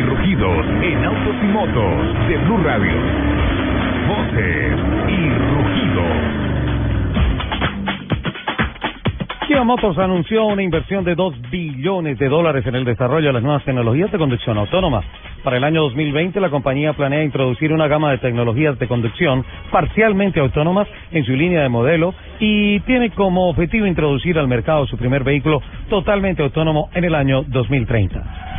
Y rugidos en autos y motos de Blue Radio. Voces y rugidos. Kia Motors anunció una inversión de 2 billones de dólares en el desarrollo de las nuevas tecnologías de conducción autónoma. Para el año 2020, la compañía planea introducir una gama de tecnologías de conducción parcialmente autónomas en su línea de modelo y tiene como objetivo introducir al mercado su primer vehículo totalmente autónomo en el año 2030.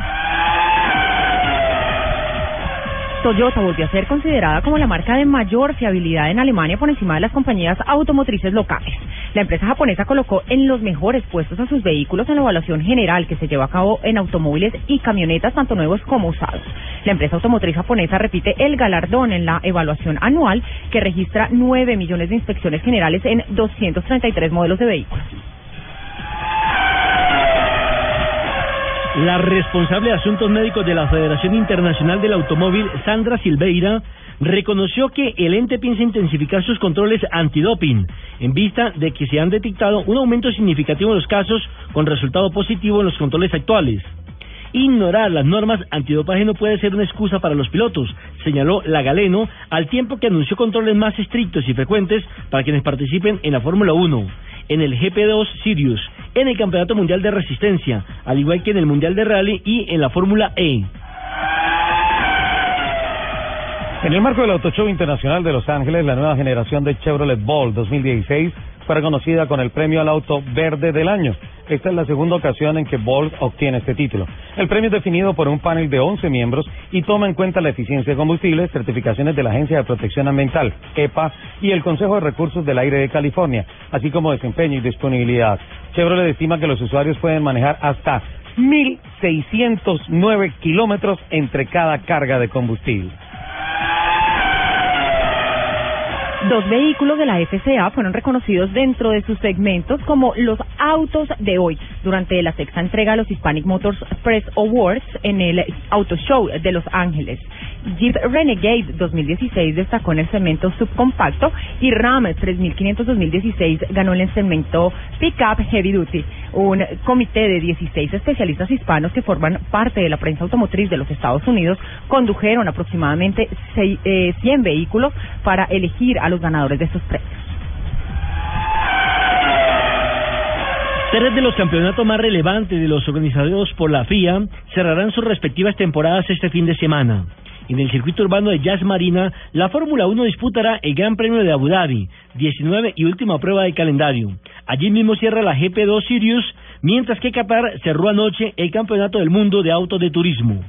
Toyota volvió a ser considerada como la marca de mayor fiabilidad en Alemania por encima de las compañías automotrices locales. La empresa japonesa colocó en los mejores puestos a sus vehículos en la evaluación general que se lleva a cabo en automóviles y camionetas tanto nuevos como usados. La empresa automotriz japonesa repite el galardón en la evaluación anual que registra 9 millones de inspecciones generales en 233 modelos de vehículos. La responsable de asuntos médicos de la Federación Internacional del Automóvil, Sandra Silveira, reconoció que el ente piensa intensificar sus controles antidoping en vista de que se han detectado un aumento significativo en los casos con resultado positivo en los controles actuales. Ignorar las normas antidopaje no puede ser una excusa para los pilotos, señaló la Galeno, al tiempo que anunció controles más estrictos y frecuentes para quienes participen en la Fórmula 1, en el GP2 Sirius, en el Campeonato Mundial de Resistencia, al igual que en el Mundial de Rally y en la Fórmula E. En el marco del Auto Show Internacional de Los Ángeles, la nueva generación de Chevrolet Bolt 2016 fue reconocida con el premio al auto verde del año. Esta es la segunda ocasión en que Bolt obtiene este título. El premio es definido por un panel de 11 miembros y toma en cuenta la eficiencia de combustible, certificaciones de la Agencia de Protección Ambiental, EPA, y el Consejo de Recursos del Aire de California, así como desempeño y disponibilidad. Chevrolet estima que los usuarios pueden manejar hasta 1.609 kilómetros entre cada carga de combustible. Dos vehículos de la FCA fueron reconocidos dentro de sus segmentos como los autos de hoy durante la sexta entrega de los Hispanic Motors Press Awards en el Auto Show de Los Ángeles. Jeep Renegade 2016 destacó en el segmento subcompacto y Ram 3500 2016 ganó en el segmento Pickup Heavy Duty. Un comité de 16 especialistas hispanos que forman parte de la prensa automotriz de los Estados Unidos condujeron aproximadamente 100 eh, vehículos para elegir a los ganadores de estos premios. Tres de los campeonatos más relevantes de los organizados por la FIA cerrarán sus respectivas temporadas este fin de semana. En el circuito urbano de Jazz Marina, la Fórmula 1 disputará el Gran Premio de Abu Dhabi, 19 y última prueba de calendario. Allí mismo cierra la GP2 Sirius, mientras que Qatar cerró anoche el Campeonato del Mundo de Autos de Turismo.